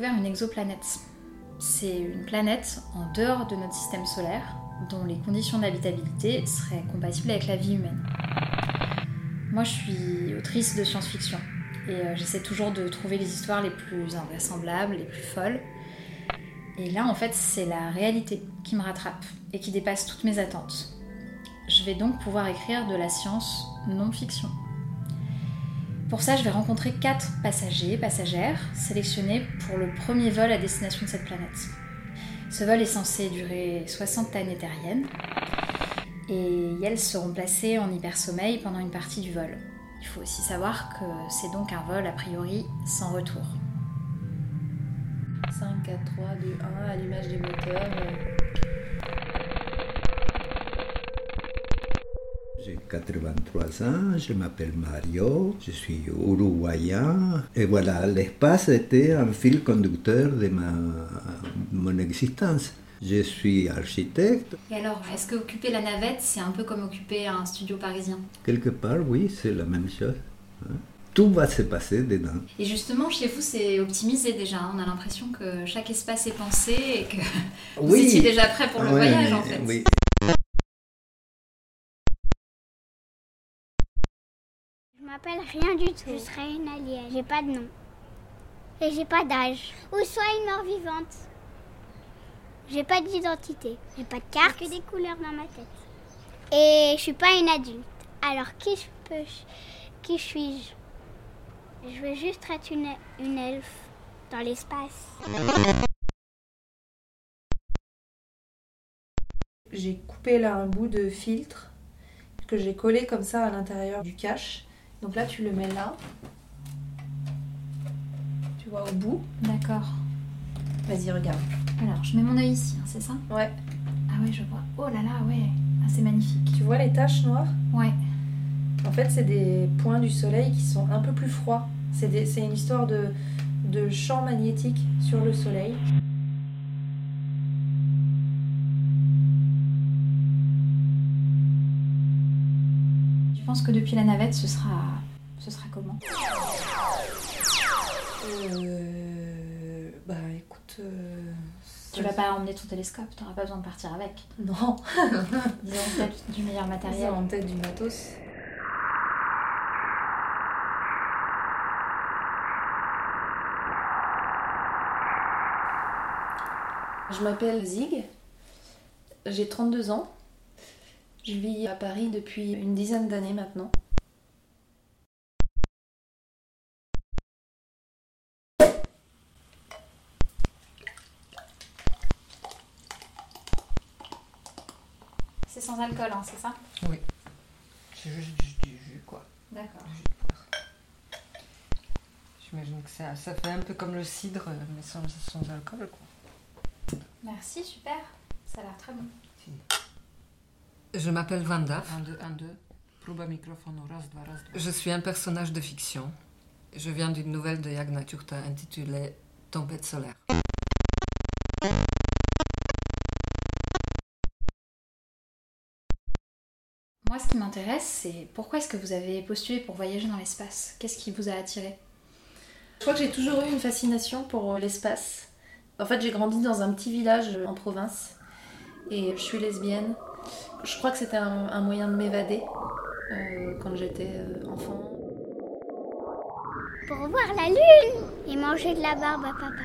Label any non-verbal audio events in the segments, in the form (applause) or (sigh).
Une exoplanète. C'est une planète en dehors de notre système solaire dont les conditions d'habitabilité seraient compatibles avec la vie humaine. Moi, je suis autrice de science-fiction et euh, j'essaie toujours de trouver les histoires les plus invraisemblables, les plus folles. Et là, en fait, c'est la réalité qui me rattrape et qui dépasse toutes mes attentes. Je vais donc pouvoir écrire de la science non-fiction. Pour ça, je vais rencontrer quatre passagers, passagères, sélectionnés pour le premier vol à destination de cette planète. Ce vol est censé durer 60 années terriennes et elles seront placées en hypersommeil pendant une partie du vol. Il faut aussi savoir que c'est donc un vol a priori sans retour. 5, 4, 3, 2, 1, allumage des moteurs. J'ai 83 ans, je m'appelle Mario, je suis uruguayen. Et voilà, l'espace était un fil conducteur de ma, mon existence. Je suis architecte. Et alors, est-ce que occuper la navette, c'est un peu comme occuper un studio parisien? Quelque part, oui, c'est la même chose. hein. Tout va se passer dedans. Et justement, chez vous, c'est optimisé déjà. hein. On a l'impression que chaque espace est pensé et que (laughs) vous Oui. étiez déjà prêt pour le Ouais, voyage, en fait. oui. M'appelle rien du tout. Je serai une alien. J'ai pas de nom. Et j'ai pas d'âge. Ou soit une mort vivante. J'ai pas d'identité. J'ai pas de carte. que des couleurs dans ma tête. Et je suis pas une adulte. Alors qui je peux Qui suis-je? Je veux juste être une, une elfe dans l'espace. J'ai coupé là un bout de filtre que j'ai collé comme ça à l'intérieur du cache. Donc là, tu le mets là. Tu vois au bout. D'accord. Vas-y, regarde. Alors, je mets mon œil ici, hein, c'est ça? Ouais. Ah ouais, je vois. Oh là là, ouais. Ah, c'est magnifique. Tu vois les taches noires? Ouais. En fait, c'est des points du soleil qui sont un peu plus froids. C'est une histoire de, de champ magnétique sur le soleil. Penses que depuis la navette, ce sera, ce sera comment Euh, bah écoute. euh, Tu vas pas emmener ton télescope, t'auras pas besoin de partir avec. Non, (laughs) Disons peut-être du meilleur matériel. Ils ont en tête du matos. Je m'appelle Zig, j'ai 32 ans. Je vis à Paris depuis une dizaine d'années maintenant. C'est sans alcool, hein, c'est ça? Oui. C'est juste du, du jus, quoi. D'accord. Du jus de poire. J'imagine que ça, ça fait un peu comme le cidre, mais sans, sans alcool, quoi. Merci, super. Ça a l'air très bon. Je m'appelle Vanda. 1, 2, 1, 2. Proba microfono, raz, dva, raz, dva. Je suis un personnage de fiction. Je viens d'une nouvelle de Yagna Turta intitulée Tempête solaire. Moi, ce qui m'intéresse, c'est pourquoi est-ce que vous avez postulé pour voyager dans l'espace? Qu'est-ce qui vous a attiré? Je crois que j'ai toujours eu une fascination pour euh, l'espace. En fait, j'ai grandi dans un petit village euh, en province et je suis lesbienne. Je crois que c'était un, un moyen de m'évader euh, quand j'étais euh, enfant. Pour voir la lune et manger de la barbe à papa.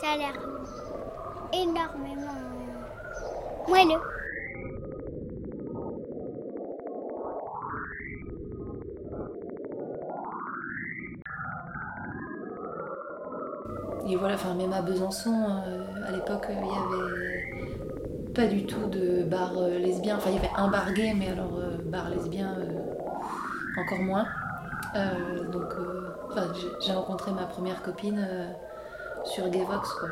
Ça a l'air énormément moelleux. Et voilà, enfin, même à Besançon, euh, à l'époque, il y avait pas du tout de bar euh, lesbien. Enfin, il y avait un bar gay, mais alors euh, bar lesbien, euh, encore moins. Donc, j'ai- rencontré ma première copine sur Gayvox, quoi.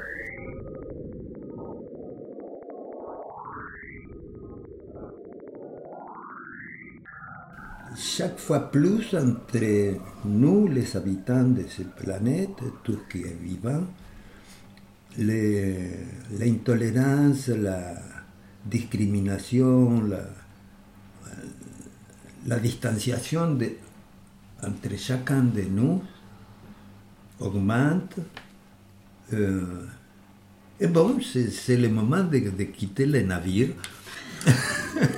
chaque fois plus entre nous, les habitants de cette planète, tout ce qui est vivant, les- l'intolérance, la discrimination, la, la distanciation de- entre chacun de nous augmente. Euh, et bon, c'est le moment de, de quitter le navire. (laughs)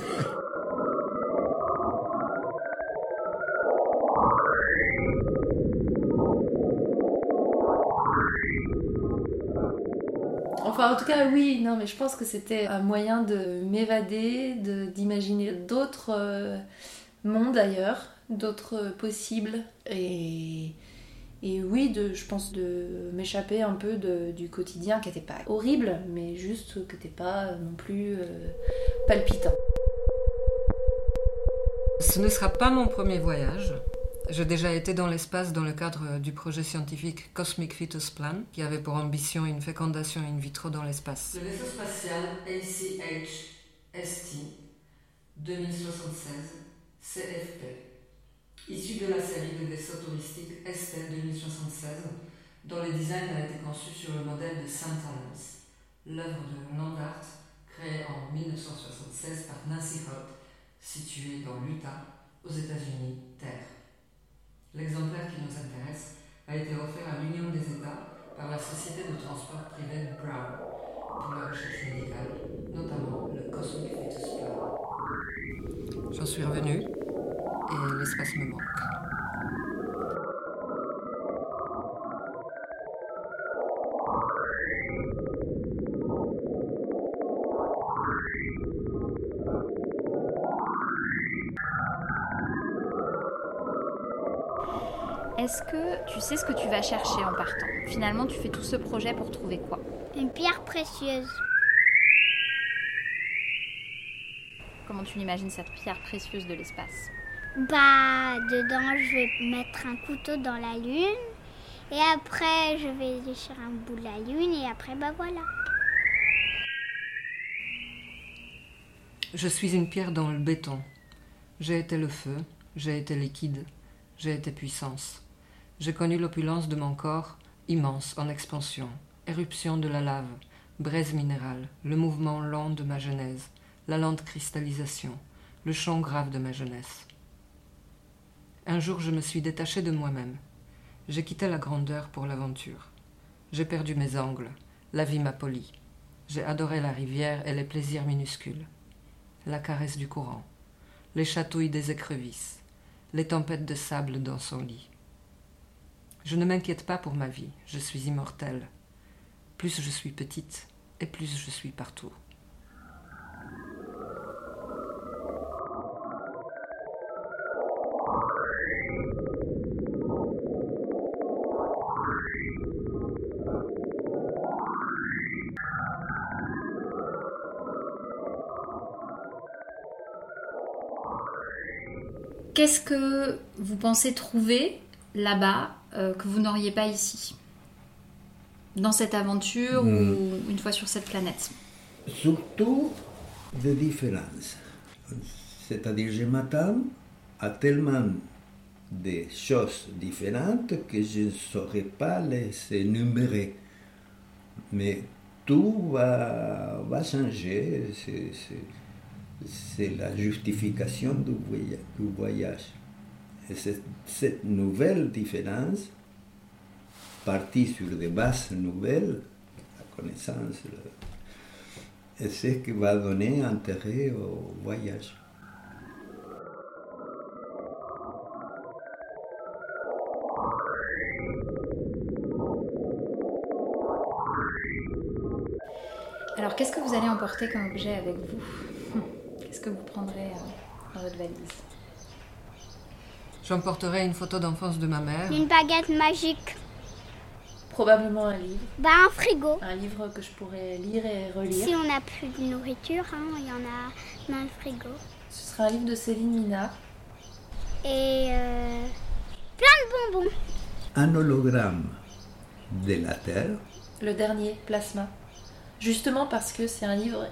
Cas, oui, non, mais je pense que c'était un moyen de m'évader, de- d'imaginer d'autres euh, mondes ailleurs, d'autres possibles. Et, oui, de, je pense de m'échapper un peu du quotidien qui n'était pas horrible, mais juste qui n'était pas non plus euh, palpitant. Ce ne sera pas mon premier voyage. J'ai déjà été dans l'espace dans le cadre du projet scientifique Cosmic Fetus Plan, qui avait pour ambition une fécondation in vitro dans l'espace. Le vaisseau spatial ACH-ST 2076 CFP, issu de la série de vaisseaux touristiques ST 2076, dont le design a été conçu sur le modèle de St. Helens, l'œuvre de Nandart, créée en 1976 par Nancy Holt, située dans l'Utah, aux États-Unis, Terre. L'exemplaire qui nous intéresse a été offert à l'Union des États par la société de transport privée Brown pour la recherche médicale, notamment le Cosmic Fetus. J'en suis revenu et l'espace me manque. Est-ce que tu sais ce que tu vas chercher en partant Finalement, tu fais tout ce projet pour trouver quoi Une pierre précieuse. Comment tu l'imagines cette pierre précieuse de l'espace Bah, dedans, je vais mettre un couteau dans la lune. Et après, je vais déchirer un bout de la lune. Et après, bah voilà. Je suis une pierre dans le béton. J'ai été le feu, j'ai été liquide, j'ai été puissance. J'ai connu l'opulence de mon corps, immense en expansion, éruption de la lave, braise minérale, le mouvement lent de ma genèse, la lente cristallisation, le chant grave de ma jeunesse. Un jour, je me suis détaché de moi-même. J'ai quitté la grandeur pour l'aventure. J'ai perdu mes angles, la vie m'a poli. J'ai adoré la rivière et les plaisirs minuscules la caresse du courant, les chatouilles des écrevisses, les tempêtes de sable dans son lit. Je ne m'inquiète pas pour ma vie, je suis immortelle. Plus je suis petite, et plus je suis partout. Qu'est-ce que vous pensez trouver là-bas euh, que vous n'auriez pas ici Dans cette aventure Hmm. ou une fois sur cette planète Surtout des différences. C'est-à-dire, je m'attends à tellement de choses différentes que je ne saurais pas les énumérer. Mais tout va, va changer. C'est- la justification du voyage. Et cette nouvelle différence, partie sur des bases nouvelles, la connaissance, c'est ce qui va donner intérêt au voyage. Alors, qu'est-ce que vous allez emporter comme objet avec vous? Qu'est-ce que vous prendrez euh, dans votre valise? J'emporterai une photo d'enfance de ma mère, Une baguette magique. Probablement un livre. Bah, un frigo. Un livre que je pourrais lire et Si relire. on n'a plus de nourriture, hein, il y en a dans le frigo. Ce sera un livre de Céline Mina. Et euh, plein de bonbons. Un hologramme de la Terre, Le dernier, Plasma. Justement parce que c'est un livre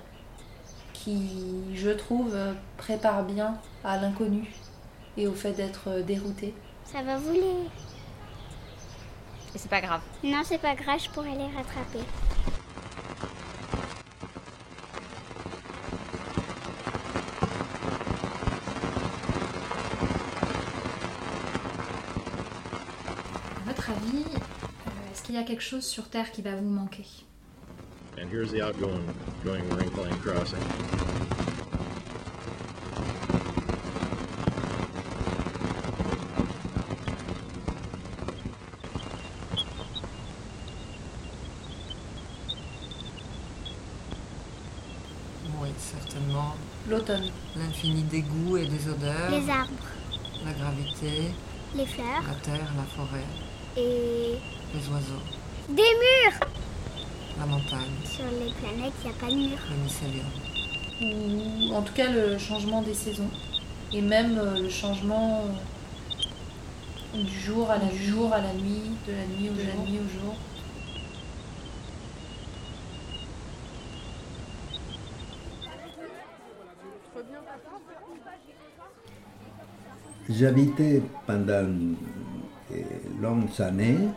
qui, je trouve, prépare bien à l'inconnu et au fait d'être euh, dérouté. Ça va voler. Et c'est pas grave. Non, c'est pas grave, je pourrais les rattraper. À votre avis, qu'il y a quelque chose sur Terre qui va vous manquer? And here's the outgoing going Marine Plane crossing. Oui, certainement. L'automne. L'infini des goûts et des odeurs. Les arbres, La gravité, les fleurs la terre, la forêt, et les oiseaux, des murs. la montagne, Sur les planètes, il n'y a pas de murs. le mycélium. Ou en tout cas le changement des saisons. Et même euh, le changement euh, du jour à la du jour à la nuit, de la nuit au jour. La nuit au jour. J'habitais pendant de longues années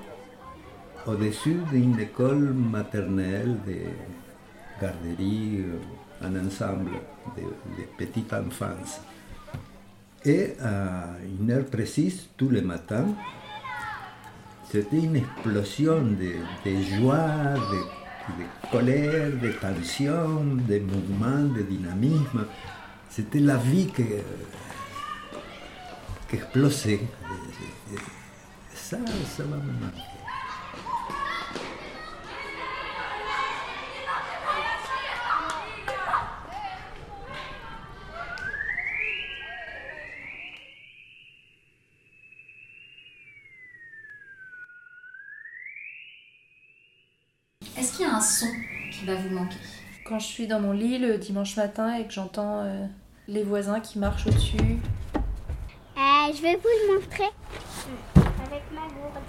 au-dessus d'une école maternelle de garderie, euh, un ensemble de, de petite enfance. Et à une heure précise, tous les matins, c'était une explosion de, de joie, de, de colère, de tension, de mouvement, de dynamisme. C'était la vie que, Ça, ça m'a marqué. Est-ce qu'il y a un son qui va vous manquer? Quand je suis dans mon lit le dimanche matin et que j'entends euh, les voisins qui marchent au-dessus, je vais vous le montrer. Avec ma gourde.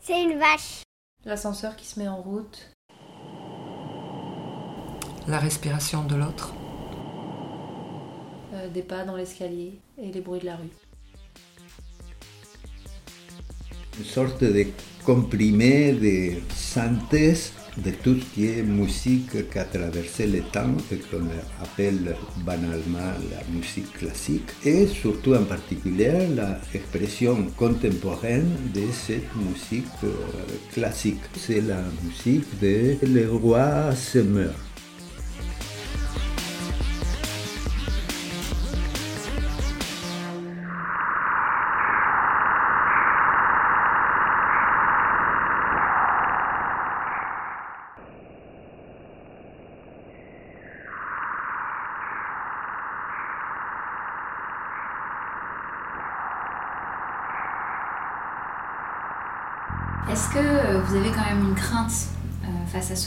C'est une vache. l'ascenseur qui se met en route, La respiration de l'autre. euh, des pas dans l'escalier et les bruits de la rue. Sorte de comprimé de synthèse de tout ce qui est musique qui a traversé le temps et qu'on appelle banalement la musique classique et surtout en particulier l'expression contemporaine de cette musique euh, classique. C'est la musique de Le roi se meurt.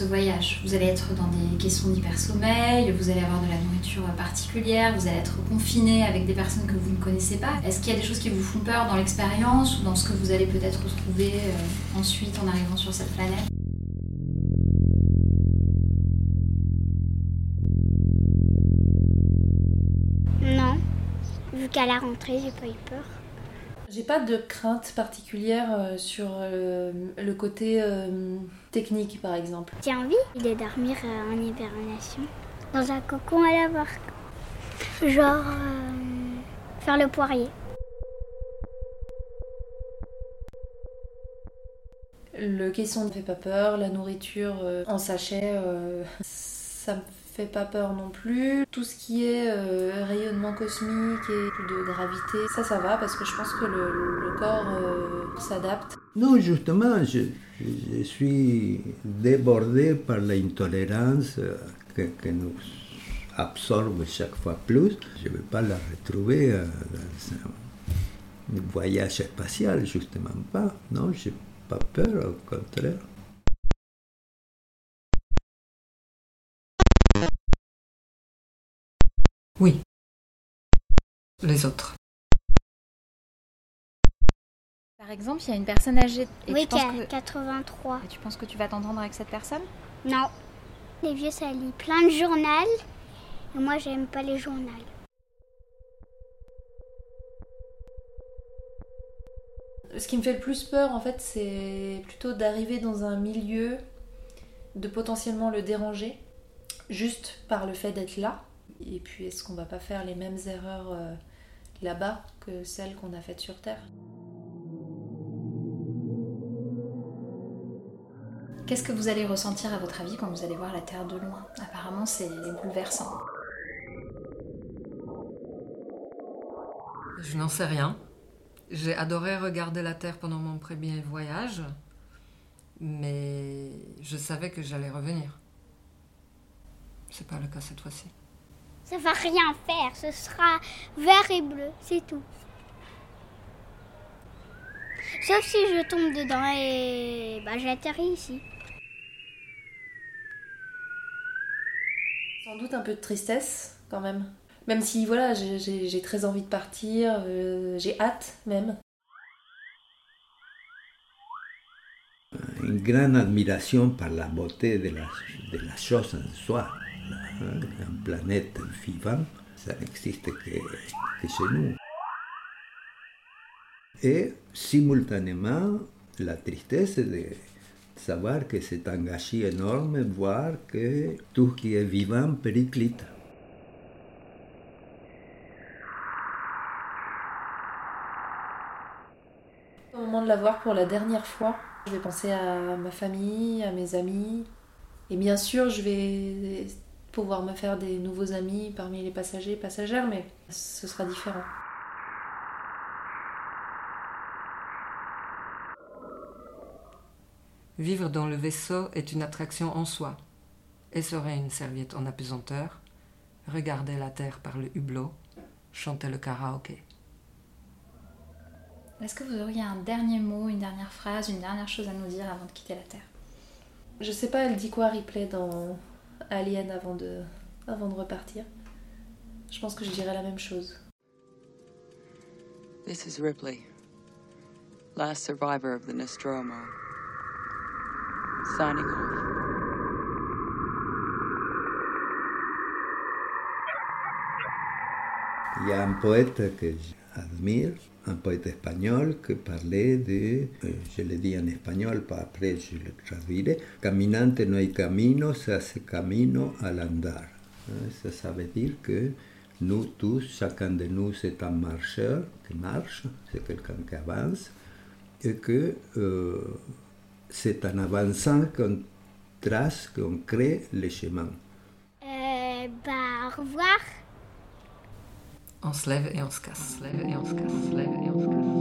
Voyage Vous allez être dans des questions d'hypersommeil, vous allez avoir de la nourriture particulière, vous allez être confiné avec des personnes que vous ne connaissez pas. Est-ce qu'il y a des choses qui vous font peur dans l'expérience ou dans ce que vous allez peut-être retrouver euh, ensuite en arrivant sur cette planète? Non. Vu qu'à la rentrée, j'ai pas eu peur. J'ai pas de crainte particulière euh, sur euh, le côté euh, technique par exemple. J'ai envie de dormir en hibernation. Dans un cocon à la barque. Genre euh, faire le poirier. Le caisson ne fait pas peur, la nourriture euh, en sachet, euh, ça me fait pas peur non plus. Tout ce qui est euh, rayonnement cosmique et de gravité, ça ça va parce que je pense que le, corps euh, s'adapte. Non, justement, je, suis débordé par l'intolérance euh, que, nous absorbe chaque fois plus. Je ne vais pas la retrouver dans un voyage spatial, justement pas. Non, je n'ai pas peur, au contraire. Oui. Les autres. Par exemple, il y a une personne âgée et oui, tu, penses qui a que... 83. et tu penses que tu vas t'entendre avec cette personne? Non. Les vieux, ça lit plein de journal. Et moi, j'aime pas les journaux. Ce qui me fait le plus peur en fait, c'est plutôt d'arriver dans un milieu de potentiellement le déranger juste par le fait d'être là Et puis est-ce qu'on va pas faire les mêmes erreurs euh, là-bas que celles qu'on a faites sur Terre? Qu'est-ce que vous allez ressentir à votre avis quand vous allez voir la Terre de loin? Apparemment, c'est bouleversant. Je n'en sais rien. J'ai adoré regarder la Terre pendant mon premier voyage, mais je savais que j'allais revenir. C'est pas le cas cette fois-ci. Ça va rien faire, ce sera vert et bleu, c'est tout. Sauf si je tombe dedans et bah, j'atterris ici. Sans doute un peu de tristesse quand même. Même si voilà, j'ai- très envie de partir, euh, j'ai hâte même. Une grande admiration par la beauté de la, de la chose en soi. Un planète vivant, ça n'existe que, que chez nous. Et simultanément, la tristesse de savoir que c'est un gâchis énorme, voir que tout ce qui est vivant périclite. Au moment de la voir pour la dernière fois, je vais penser à ma famille, à mes amis. Et bien sûr, je vais pouvoir me faire des nouveaux amis parmi les passagers et passagères, mais ce sera différent. Vivre dans le vaisseau est une attraction en soi. Essorer une serviette en apesanteur, regarder la terre par le hublot, chanter le karaoké. Est-ce que vous auriez un dernier mot, une dernière phrase, une dernière chose à nous dire avant de quitter la Terre? Je sais pas, elle dit quoi Ripley dans Alien avant de, avant de repartir. Je pense que je dirais la même chose. This is Ripley, last survivor of the Nostromo. Signing off. Il y a un poète que j'admire, un poète espagnol qui parlait de, euh, je le dis en espagnol, pas après je le traduirai, Caminante no hay camino, se hace camino al andar. Ça, ça veut dire que nous tous, chacun de nous, c'est un marcheur qui marche, c'est quelqu'un qui avance, et que euh, c'est en avançant qu'on trace, qu'on crée les chemins. Euh, bah, au revoir. On se lève et on se casse. On se lève et on se casse. Se lève et on se casse.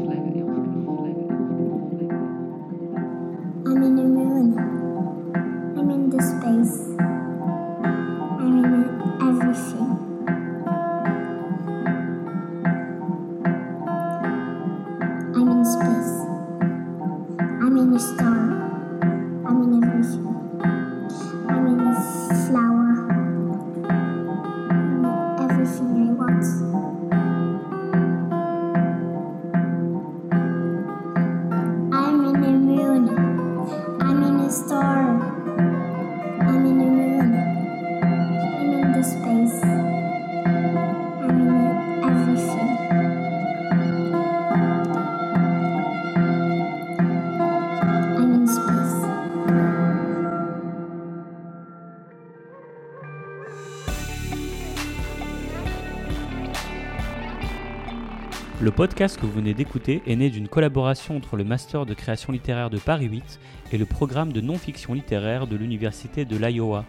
Podcast que vous venez d'écouter est né d'une collaboration entre le Master de création littéraire de Paris 8 et le programme de non-fiction littéraire de l'Université de l'Iowa.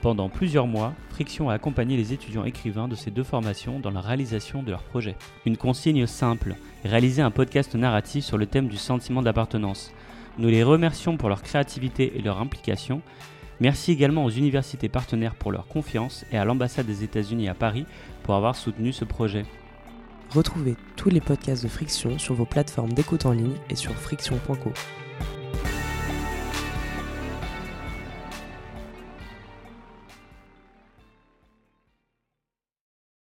Pendant plusieurs mois, Friction a accompagné les étudiants écrivains de ces deux formations dans la réalisation de leurs projets. Une consigne simple, réaliser un podcast narratif sur le thème du sentiment d'appartenance. Nous les remercions pour leur créativité et leur implication. Merci également aux universités partenaires pour leur confiance et à l'ambassade des États-Unis à Paris pour avoir soutenu ce projet. Retrouvez tous les podcasts de Friction sur vos plateformes d'écoute en ligne et sur friction.co.